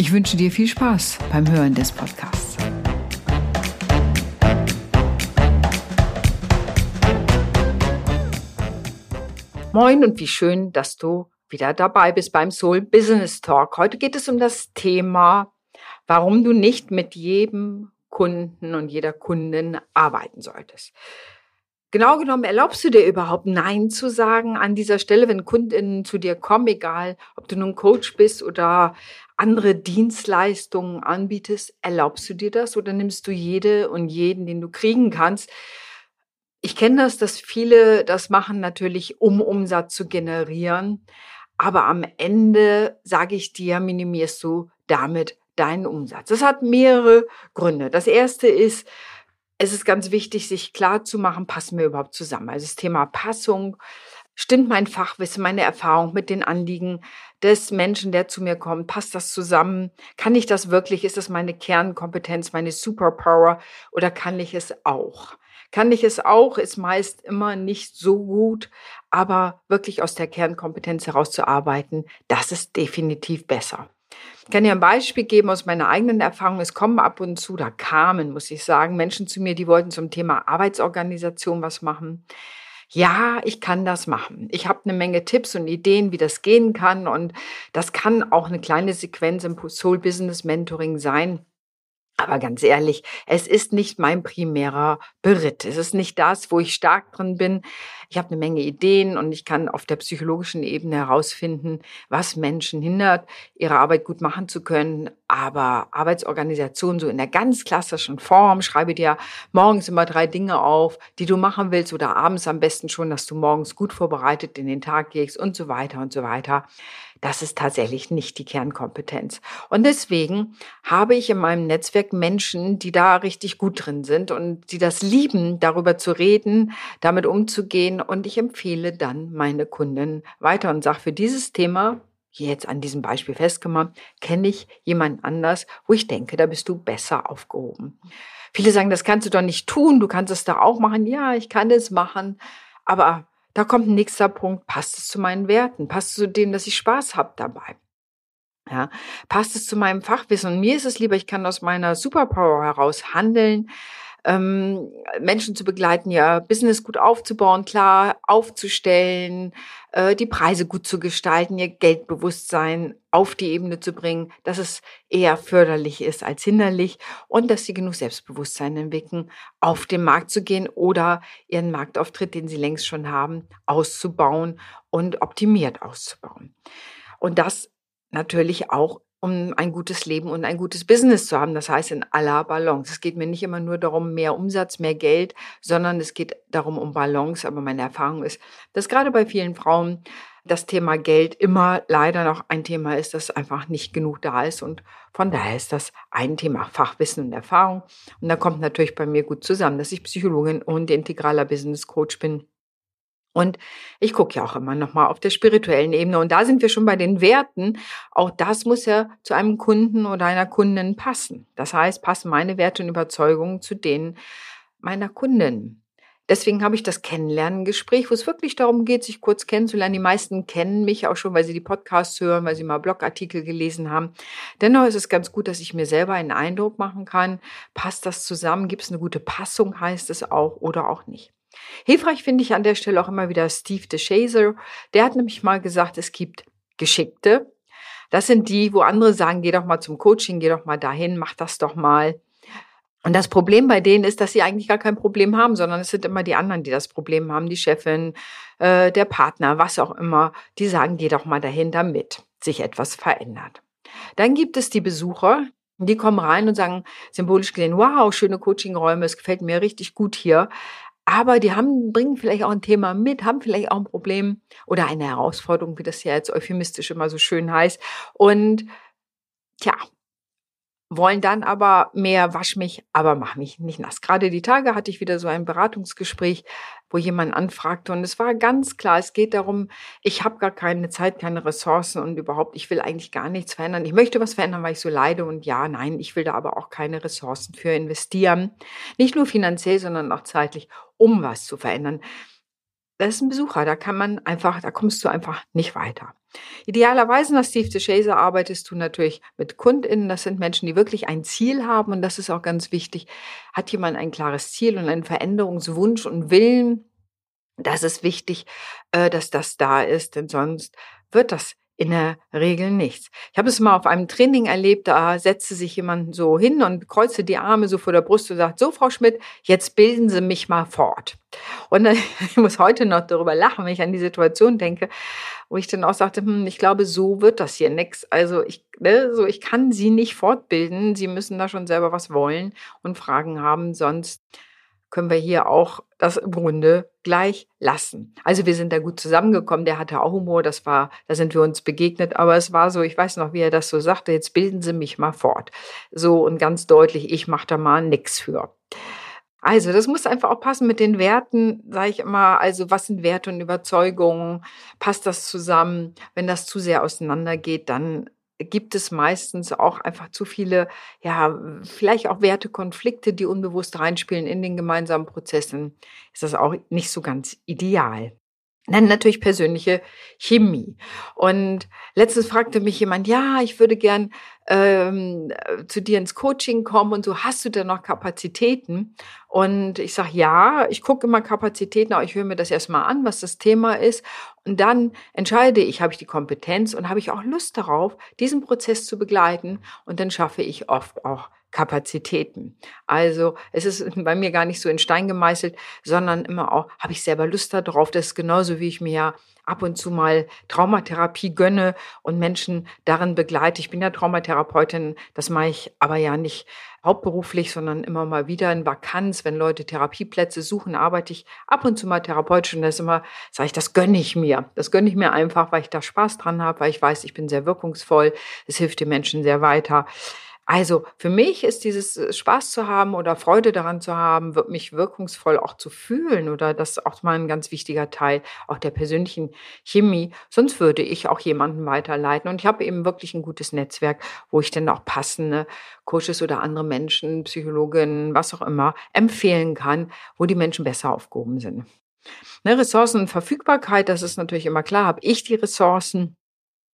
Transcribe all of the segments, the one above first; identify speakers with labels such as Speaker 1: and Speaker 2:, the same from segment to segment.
Speaker 1: Ich wünsche dir viel Spaß beim Hören des Podcasts. Moin und wie schön, dass du wieder dabei bist beim Soul Business Talk. Heute geht es um das Thema, warum du nicht mit jedem Kunden und jeder Kundin arbeiten solltest. Genau genommen, erlaubst du dir überhaupt Nein zu sagen an dieser Stelle, wenn Kundinnen zu dir kommen, egal ob du nun Coach bist oder andere Dienstleistungen anbietest, erlaubst du dir das oder nimmst du jede und jeden, den du kriegen kannst? Ich kenne das, dass viele das machen natürlich, um Umsatz zu generieren. Aber am Ende, sage ich dir, minimierst du damit deinen Umsatz. Das hat mehrere Gründe. Das erste ist, es ist ganz wichtig, sich klar zu machen, passen wir überhaupt zusammen. Also das Thema Passung, stimmt mein Fachwissen, meine Erfahrung mit den Anliegen des Menschen, der zu mir kommt, passt das zusammen? Kann ich das wirklich? Ist das meine Kernkompetenz, meine Superpower oder kann ich es auch? Kann ich es auch, ist meist immer nicht so gut, aber wirklich aus der Kernkompetenz herauszuarbeiten, das ist definitiv besser. Ich kann dir ein Beispiel geben aus meiner eigenen Erfahrung. Es kommen ab und zu, da kamen, muss ich sagen, Menschen zu mir, die wollten zum Thema Arbeitsorganisation was machen. Ja, ich kann das machen. Ich habe eine Menge Tipps und Ideen, wie das gehen kann. Und das kann auch eine kleine Sequenz im Soul Business Mentoring sein. Aber ganz ehrlich, es ist nicht mein primärer Beritt. Es ist nicht das, wo ich stark drin bin. Ich habe eine Menge Ideen und ich kann auf der psychologischen Ebene herausfinden, was Menschen hindert, ihre Arbeit gut machen zu können. Aber Arbeitsorganisation so in der ganz klassischen Form, schreibe dir morgens immer drei Dinge auf, die du machen willst oder abends am besten schon, dass du morgens gut vorbereitet in den Tag gehst und so weiter und so weiter das ist tatsächlich nicht die Kernkompetenz. Und deswegen habe ich in meinem Netzwerk Menschen, die da richtig gut drin sind und die das lieben, darüber zu reden, damit umzugehen. Und ich empfehle dann meine Kunden weiter und sage, für dieses Thema, hier jetzt an diesem Beispiel festgemacht, kenne ich jemand anders, wo ich denke, da bist du besser aufgehoben. Viele sagen, das kannst du doch nicht tun, du kannst es da auch machen. Ja, ich kann es machen, aber da kommt ein nächster Punkt, passt es zu meinen Werten? Passt es zu dem, dass ich Spaß habe dabei? Ja, passt es zu meinem Fachwissen? Und mir ist es lieber, ich kann aus meiner Superpower heraus handeln, ähm, Menschen zu begleiten, ja, Business gut aufzubauen, klar aufzustellen, äh, die Preise gut zu gestalten, ihr Geldbewusstsein auf die Ebene zu bringen, dass es eher förderlich ist als hinderlich und dass sie genug Selbstbewusstsein entwickeln, auf den Markt zu gehen oder ihren Marktauftritt, den sie längst schon haben, auszubauen und optimiert auszubauen. Und das natürlich auch um ein gutes Leben und ein gutes Business zu haben. Das heißt in aller Balance. Es geht mir nicht immer nur darum, mehr Umsatz, mehr Geld, sondern es geht darum um Balance. Aber meine Erfahrung ist, dass gerade bei vielen Frauen das Thema Geld immer leider noch ein Thema ist, das einfach nicht genug da ist. Und von daher ist das ein Thema Fachwissen und Erfahrung. Und da kommt natürlich bei mir gut zusammen, dass ich Psychologin und integraler Business Coach bin und ich gucke ja auch immer noch mal auf der spirituellen Ebene. Und da sind wir schon bei den Werten. Auch das muss ja zu einem Kunden oder einer Kundin passen. Das heißt, passen meine Werte und Überzeugungen zu denen meiner Kundin. Deswegen habe ich das Kennenlernen-Gespräch, wo es wirklich darum geht, sich kurz kennenzulernen. Die meisten kennen mich auch schon, weil sie die Podcasts hören, weil sie mal Blogartikel gelesen haben. Dennoch ist es ganz gut, dass ich mir selber einen Eindruck machen kann. Passt das zusammen? Gibt es eine gute Passung, heißt es auch, oder auch nicht. Hilfreich finde ich an der Stelle auch immer wieder Steve DeShazer. Der hat nämlich mal gesagt, es gibt Geschickte. Das sind die, wo andere sagen, geh doch mal zum Coaching, geh doch mal dahin, mach das doch mal. Und das Problem bei denen ist, dass sie eigentlich gar kein Problem haben, sondern es sind immer die anderen, die das Problem haben, die Chefin, äh, der Partner, was auch immer. Die sagen, geh doch mal dahin, damit sich etwas verändert. Dann gibt es die Besucher, die kommen rein und sagen symbolisch gesehen, wow, schöne Coachingräume, es gefällt mir richtig gut hier aber die haben, bringen vielleicht auch ein Thema mit, haben vielleicht auch ein Problem oder eine Herausforderung, wie das ja jetzt euphemistisch immer so schön heißt. Und tja, wollen dann aber mehr wasch mich, aber mach mich nicht nass. Gerade die Tage hatte ich wieder so ein Beratungsgespräch, wo jemand anfragte und es war ganz klar, es geht darum, ich habe gar keine Zeit, keine Ressourcen und überhaupt, ich will eigentlich gar nichts verändern. Ich möchte was verändern, weil ich so leide und ja, nein, ich will da aber auch keine Ressourcen für investieren. Nicht nur finanziell, sondern auch zeitlich, um was zu verändern das ist ein Besucher, da kann man einfach, da kommst du einfach nicht weiter. Idealerweise nach Steve DeShazer arbeitest du natürlich mit KundInnen. Das sind Menschen, die wirklich ein Ziel haben und das ist auch ganz wichtig. Hat jemand ein klares Ziel und einen Veränderungswunsch und Willen? Das ist wichtig, äh, dass das da ist, denn sonst wird das in der Regel nichts. Ich habe es mal auf einem Training erlebt, da setzte sich jemand so hin und kreuzte die Arme so vor der Brust und sagt, so Frau Schmidt, jetzt bilden Sie mich mal fort. Und ich muss heute noch darüber lachen, wenn ich an die Situation denke, wo ich dann auch sagte, hm, ich glaube, so wird das hier nix. Also ich, ne, so ich kann Sie nicht fortbilden. Sie müssen da schon selber was wollen und Fragen haben, sonst können wir hier auch das im Grunde gleich lassen. Also wir sind da gut zusammengekommen. Der hatte auch Humor. Das war, da sind wir uns begegnet. Aber es war so, ich weiß noch, wie er das so sagte. Jetzt bilden Sie mich mal fort. So und ganz deutlich, ich mache da mal nix für. Also, das muss einfach auch passen mit den Werten, sage ich immer. Also, was sind Werte und Überzeugungen? Passt das zusammen? Wenn das zu sehr auseinandergeht, dann gibt es meistens auch einfach zu viele, ja, vielleicht auch Wertekonflikte, die unbewusst reinspielen in den gemeinsamen Prozessen. Ist das auch nicht so ganz ideal. Dann natürlich persönliche Chemie. Und letztens fragte mich jemand, ja, ich würde gern ähm, zu dir ins Coaching kommen und so, hast du denn noch Kapazitäten? Und ich sage, ja, ich gucke immer Kapazitäten, aber ich höre mir das erstmal an, was das Thema ist. Und dann entscheide ich, habe ich die Kompetenz und habe ich auch Lust darauf, diesen Prozess zu begleiten. Und dann schaffe ich oft auch Kapazitäten. Also es ist bei mir gar nicht so in Stein gemeißelt, sondern immer auch, habe ich selber Lust darauf. Das ist genauso, wie ich mir ja ab und zu mal Traumatherapie gönne und Menschen darin begleite. Ich bin ja Traumatherapeutin, das mache ich aber ja nicht hauptberuflich, sondern immer mal wieder in Vakanz, wenn Leute Therapieplätze suchen, arbeite ich ab und zu mal therapeutisch und das ist immer, sage ich, das gönne ich mir. Das gönne ich mir einfach, weil ich da Spaß dran habe, weil ich weiß, ich bin sehr wirkungsvoll. Es hilft den Menschen sehr weiter. Also für mich ist dieses äh, Spaß zu haben oder Freude daran zu haben, wird mich wirkungsvoll auch zu fühlen oder das ist auch mal ein ganz wichtiger Teil auch der persönlichen Chemie. Sonst würde ich auch jemanden weiterleiten und ich habe eben wirklich ein gutes Netzwerk, wo ich dann auch passende Coaches oder andere Menschen, Psychologen, was auch immer empfehlen kann, wo die Menschen besser aufgehoben sind. Ne, Ressourcen und Verfügbarkeit, das ist natürlich immer klar, habe ich die Ressourcen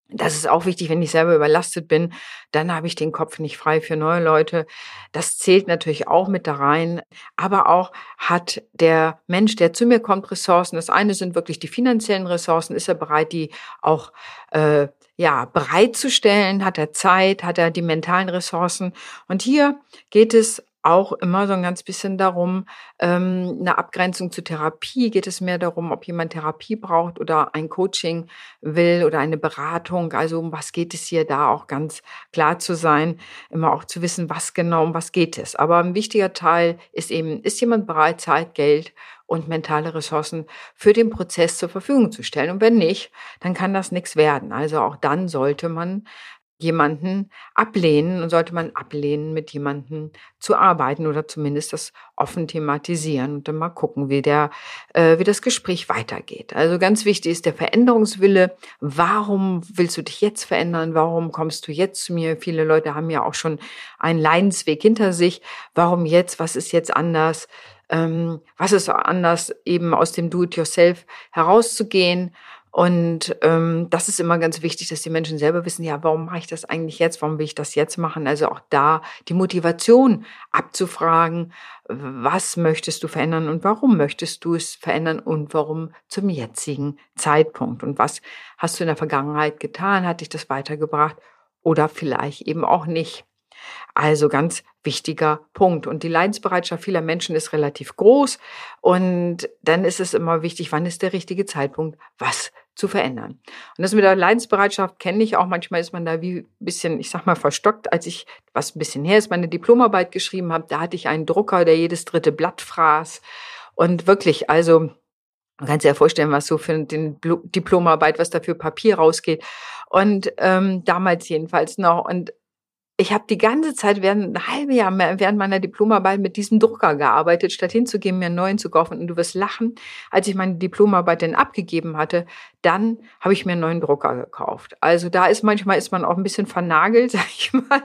Speaker 1: das ist auch wichtig, wenn ich selber überlastet bin, dann habe ich den Kopf nicht frei für neue Leute. Das zählt natürlich auch mit da rein. Aber auch hat der Mensch, der zu mir kommt, Ressourcen. Das eine sind wirklich die finanziellen Ressourcen. Ist er bereit, die auch äh, ja bereitzustellen? Hat er Zeit? Hat er die mentalen Ressourcen? Und hier geht es auch immer so ein ganz bisschen darum, ähm, eine Abgrenzung zur Therapie. Geht es mehr darum, ob jemand Therapie braucht oder ein Coaching will oder eine Beratung. Also um was geht es hier da auch ganz klar zu sein, immer auch zu wissen, was genau, um was geht es. Aber ein wichtiger Teil ist eben, ist jemand bereit, Zeit, Geld und mentale Ressourcen für den Prozess zur Verfügung zu stellen. Und wenn nicht, dann kann das nichts werden. Also auch dann sollte man jemanden ablehnen und sollte man ablehnen, mit jemanden zu arbeiten oder zumindest das offen thematisieren und dann mal gucken, wie der, äh, wie das Gespräch weitergeht. Also ganz wichtig ist der Veränderungswille. Warum willst du dich jetzt verändern? Warum kommst du jetzt zu mir? Viele Leute haben ja auch schon einen Leidensweg hinter sich. Warum jetzt? Was ist jetzt anders? Ähm, was ist anders, eben aus dem Do-it-yourself herauszugehen? Und ähm, das ist immer ganz wichtig, dass die Menschen selber wissen, ja, warum mache ich das eigentlich jetzt? Warum will ich das jetzt machen? Also auch da die Motivation abzufragen, was möchtest du verändern und warum möchtest du es verändern und warum zum jetzigen Zeitpunkt? Und was hast du in der Vergangenheit getan? Hat dich das weitergebracht oder vielleicht eben auch nicht? Also ganz wichtiger Punkt. Und die Leidensbereitschaft vieler Menschen ist relativ groß. Und dann ist es immer wichtig, wann ist der richtige Zeitpunkt, was zu verändern. Und das mit der Leidensbereitschaft kenne ich auch. Manchmal ist man da wie ein bisschen, ich sag mal, verstockt. Als ich, was ein bisschen her ist, meine Diplomarbeit geschrieben habe, da hatte ich einen Drucker, der jedes dritte Blatt fraß. Und wirklich, also, man kann sich ja vorstellen, was so für den Diplomarbeit, was da für Papier rausgeht. Und ähm, damals jedenfalls noch. Und ich habe die ganze Zeit während ein halbes Jahr während meiner Diplomarbeit mit diesem Drucker gearbeitet, statt hinzugehen, mir einen neuen zu kaufen. Und du wirst lachen, als ich meine Diplomarbeit dann abgegeben hatte, dann habe ich mir einen neuen Drucker gekauft. Also da ist manchmal ist man auch ein bisschen vernagelt, sag ich mal.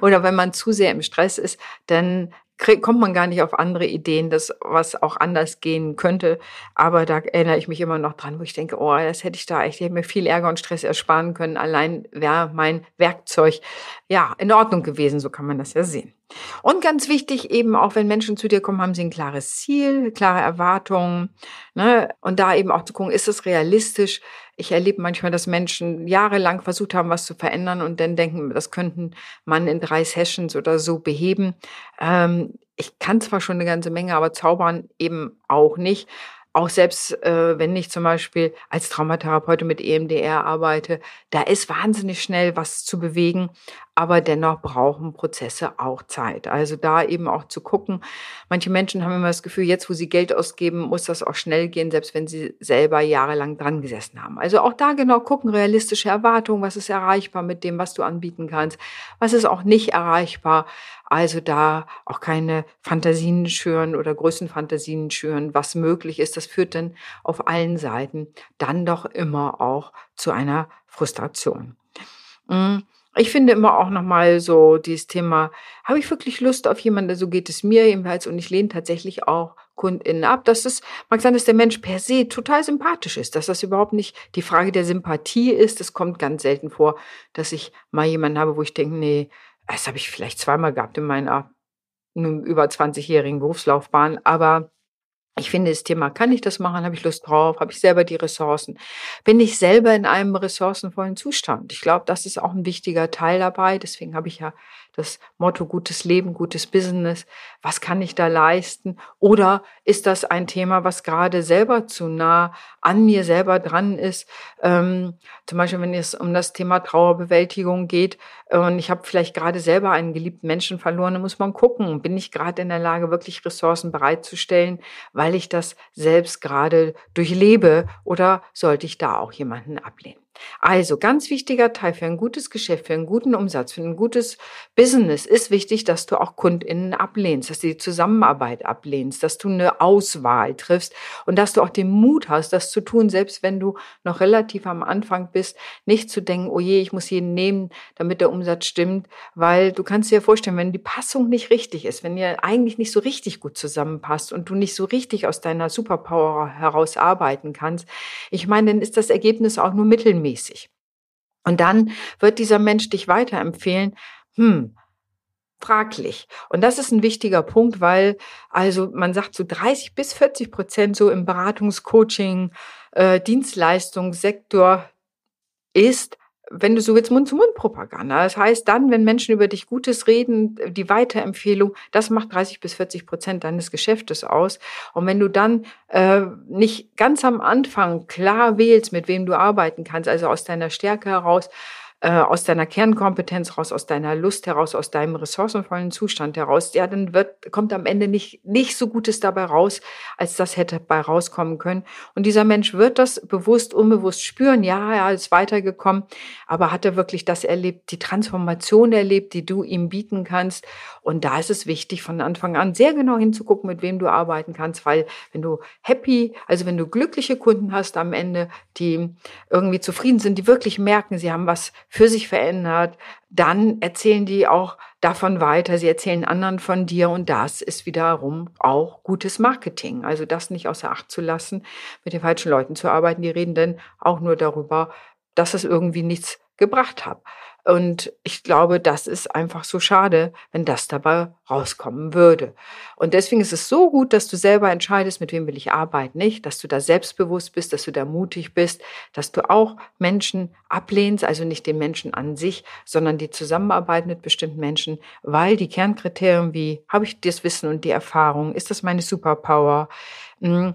Speaker 1: Oder wenn man zu sehr im Stress ist, dann kommt man gar nicht auf andere Ideen, dass was auch anders gehen könnte. Aber da erinnere ich mich immer noch dran, wo ich denke, oh, das hätte ich da echt, ich hätte mir viel Ärger und Stress ersparen können. Allein wäre mein Werkzeug ja in Ordnung gewesen, so kann man das ja sehen. Und ganz wichtig eben auch, wenn Menschen zu dir kommen, haben sie ein klares Ziel, klare Erwartungen. Ne? Und da eben auch zu gucken, ist es realistisch? Ich erlebe manchmal, dass Menschen jahrelang versucht haben, was zu verändern und dann denken, das könnten man in drei Sessions oder so beheben. Ähm, ich kann zwar schon eine ganze Menge, aber zaubern eben auch nicht auch selbst äh, wenn ich zum Beispiel als Traumatherapeutin mit EMDR arbeite, da ist wahnsinnig schnell was zu bewegen, aber dennoch brauchen Prozesse auch Zeit. Also da eben auch zu gucken. Manche Menschen haben immer das Gefühl, jetzt wo sie Geld ausgeben, muss das auch schnell gehen, selbst wenn sie selber jahrelang dran gesessen haben. Also auch da genau gucken, realistische Erwartungen, was ist erreichbar mit dem, was du anbieten kannst, was ist auch nicht erreichbar. Also da auch keine Fantasien schüren oder Größenfantasien schüren, was möglich ist. Das führt dann auf allen Seiten dann doch immer auch zu einer Frustration. Mm, ich finde immer auch nochmal so dieses Thema, habe ich wirklich Lust auf jemanden, so geht es mir jedenfalls und ich lehne tatsächlich auch KundInnen ab, dass es, mag sein, dass der Mensch per se total sympathisch ist, dass das überhaupt nicht die Frage der Sympathie ist. Es kommt ganz selten vor, dass ich mal jemanden habe, wo ich denke, nee, das habe ich vielleicht zweimal gehabt in meiner über 20-jährigen Berufslaufbahn, aber ich finde das Thema, kann ich das machen? Habe ich Lust drauf? Habe ich selber die Ressourcen? Bin ich selber in einem ressourcenvollen Zustand? Ich glaube, das ist auch ein wichtiger Teil dabei. Deswegen habe ich ja das Motto gutes Leben, gutes Business. Was kann ich da leisten? Oder ist das ein Thema, was gerade selber zu nah an mir selber dran ist? Ähm, zum Beispiel, wenn es um das Thema Trauerbewältigung geht und ich habe vielleicht gerade selber einen geliebten Menschen verloren, dann muss man gucken, bin ich gerade in der Lage, wirklich Ressourcen bereitzustellen, weil ich das selbst gerade durchlebe oder sollte ich da auch jemanden ablehnen? Also ganz wichtiger Teil für ein gutes Geschäft, für einen guten Umsatz, für ein gutes Business ist wichtig, dass du auch KundInnen ablehnst, dass du die Zusammenarbeit ablehnst, dass du eine Auswahl triffst und dass du auch den Mut hast, das zu tun, selbst wenn du noch relativ am Anfang bist, nicht zu denken, oh je, ich muss jeden nehmen, damit der Umsatz stimmt, weil du kannst dir vorstellen, wenn die Passung nicht richtig ist, wenn ihr eigentlich nicht so richtig gut zusammenpasst und du nicht so richtig aus deiner Superpower heraus arbeiten kannst, ich meine, dann ist das Ergebnis auch nur mittelmäßig regelmäßig. Und dann wird dieser Mensch dich weiterempfehlen, hm, fraglich. Und das ist ein wichtiger Punkt, weil also man sagt so 30 bis 40 Prozent so im Beratungscoaching, äh, Dienstleistungssektor ist wenn du so willst, Mund-zu-Mund-Propaganda. Das heißt, dann, wenn Menschen über dich Gutes reden, die Weiterempfehlung, das macht 30 bis 40 Prozent deines Geschäftes aus. Und wenn du dann äh, nicht ganz am Anfang klar wählst, mit wem du arbeiten kannst, also aus deiner Stärke heraus, äh, aus deiner Kernkompetenz raus, aus deiner Lust heraus, aus deinem ressourcenvollen Zustand heraus, ja, dann wird, kommt am Ende nicht, nicht so Gutes dabei raus, als das hätte bei rauskommen können. Und dieser Mensch wird das bewusst, unbewusst spüren. Ja, er ist weitergekommen, aber hat er wirklich das erlebt, die Transformation erlebt, die du ihm bieten kannst. Und da ist es wichtig, von Anfang an sehr genau hinzugucken, mit wem du arbeiten kannst, weil wenn du happy, also wenn du glückliche Kunden hast am Ende, die irgendwie zufrieden sind, die wirklich merken, sie haben was für sich verändert, dann erzählen die auch davon weiter, sie erzählen anderen von dir und das ist wiederum auch gutes Marketing. Also das nicht außer Acht zu lassen, mit den falschen Leuten zu arbeiten, die reden dann auch nur darüber, dass es irgendwie nichts gebracht hat. Und ich glaube, das ist einfach so schade, wenn das dabei rauskommen würde. Und deswegen ist es so gut, dass du selber entscheidest, mit wem will ich arbeiten, nicht? Dass du da selbstbewusst bist, dass du da mutig bist, dass du auch Menschen ablehnst, also nicht den Menschen an sich, sondern die Zusammenarbeit mit bestimmten Menschen, weil die Kernkriterien wie, habe ich das Wissen und die Erfahrung? Ist das meine Superpower? Hm,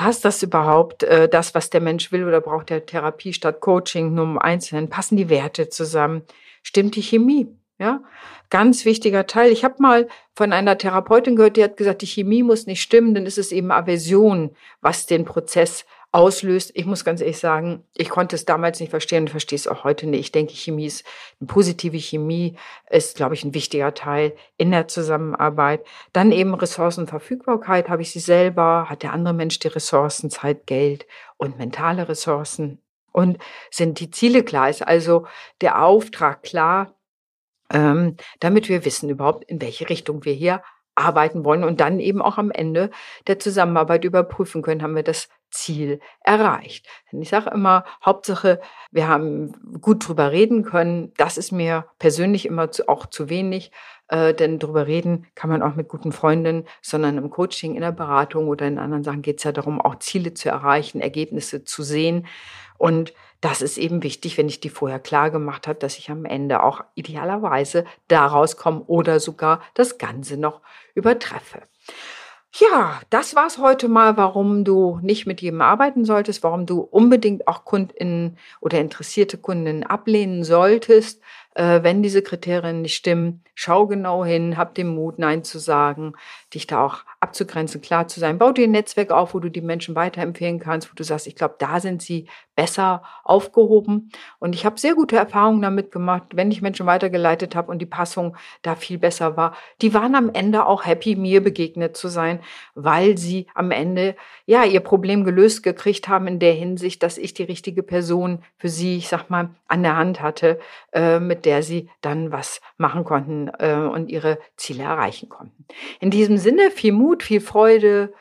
Speaker 1: Passt das überhaupt, äh, das, was der Mensch will, oder braucht er Therapie statt Coaching nur im Einzelnen? Passen die Werte zusammen? Stimmt die Chemie? Ja, ganz wichtiger Teil. Ich habe mal von einer Therapeutin gehört, die hat gesagt, die Chemie muss nicht stimmen, ist es eben Aversion, was den Prozess auslöst. Ich muss ganz ehrlich sagen, ich konnte es damals nicht verstehen und verstehe es auch heute nicht. Ich denke, Chemie ist, eine positive Chemie ist, glaube ich, ein wichtiger Teil in der Zusammenarbeit. Dann eben Ressourcenverfügbarkeit. Habe ich sie selber? Hat der andere Mensch die Ressourcen, Zeit, Geld und mentale Ressourcen? Und sind die Ziele klar? Ist also der Auftrag klar? Ähm, damit wir wissen überhaupt, in welche Richtung wir hier arbeiten wollen und dann eben auch am Ende der Zusammenarbeit überprüfen können, haben wir das Ziel erreicht. Denn ich sage immer, Hauptsache, wir haben gut drüber reden können. Das ist mir persönlich immer zu, auch zu wenig, äh, denn drüber reden kann man auch mit guten Freundinnen, sondern im Coaching, in der Beratung oder in anderen Sachen geht es ja darum, auch Ziele zu erreichen, Ergebnisse zu sehen. Und das ist eben wichtig, wenn ich die vorher klar gemacht habe, dass ich am Ende auch idealerweise daraus komme oder sogar das Ganze noch übertreffe. Ja, das war's heute mal, warum du nicht mit jedem arbeiten solltest, warum du unbedingt auch Kundinnen oder interessierte Kundinnen ablehnen solltest, äh, wenn diese Kriterien nicht stimmen. Schau genau hin, hab den Mut, Nein zu sagen, dich da auch abzugrenzen, klar zu sein. Bau dir ein Netzwerk auf, wo du die Menschen weiterempfehlen kannst, wo du sagst, ich glaube, da sind sie besser aufgehoben. Und ich habe sehr gute Erfahrungen damit gemacht, wenn ich Menschen weitergeleitet habe und die Passung da viel besser war. Die waren am Ende auch happy, mir begegnet zu sein, weil sie am Ende ja ihr Problem gelöst gekriegt haben in der Hinsicht, dass ich die richtige Person für sie, ich sag mal, an der Hand hatte, äh, mit der sie dann was machen konnten äh, und ihre Ziele erreichen konnten. In diesem Sinne viel Mut, viel Freude.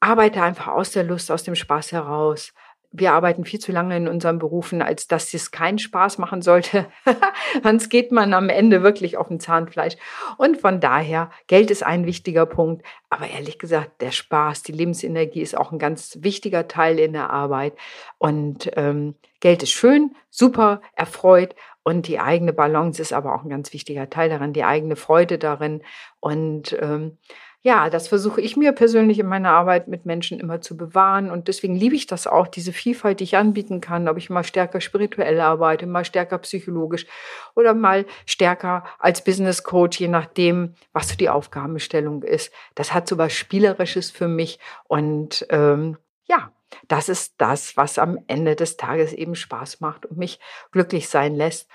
Speaker 1: Arbeite einfach aus der Lust, aus dem Spaß heraus. Wir arbeiten viel zu lange in unseren Berufen, als dass es keinen Spaß machen sollte. Sonst geht man am Ende wirklich auf dem Zahnfleisch. Und von daher, Geld ist ein wichtiger Punkt. Aber ehrlich gesagt, der Spaß, die Lebensenergie ist auch ein ganz wichtiger Teil in der Arbeit. Und ähm, Geld ist schön, super, erfreut. Und die eigene Balance ist aber auch ein ganz wichtiger Teil daran, die eigene Freude darin. Und ähm, ja, das versuche ich mir persönlich in meiner Arbeit mit Menschen immer zu bewahren. Und deswegen liebe ich das auch, diese Vielfalt, die ich anbieten kann, ob ich mal stärker spirituell arbeite, mal stärker psychologisch oder mal stärker als Business Coach, je nachdem, was so die Aufgabenstellung ist. Das hat so was Spielerisches für mich. Und ähm, ja, das ist das, was am Ende des Tages eben Spaß macht und mich glücklich sein lässt.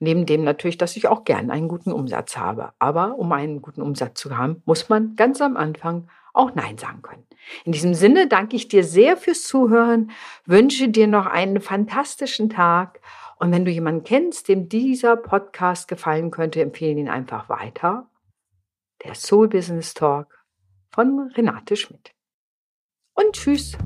Speaker 1: Neben dem natürlich, dass ich auch gern einen guten Umsatz habe. Aber um einen guten Umsatz zu haben, muss man ganz am Anfang auch Nein sagen können. In diesem Sinne danke ich dir sehr fürs Zuhören, wünsche dir noch einen fantastischen Tag und wenn du jemanden kennst, dem dieser Podcast gefallen könnte, empfehle ihn einfach weiter. Der Soul Business Talk von Renate Schmidt. Und tschüss.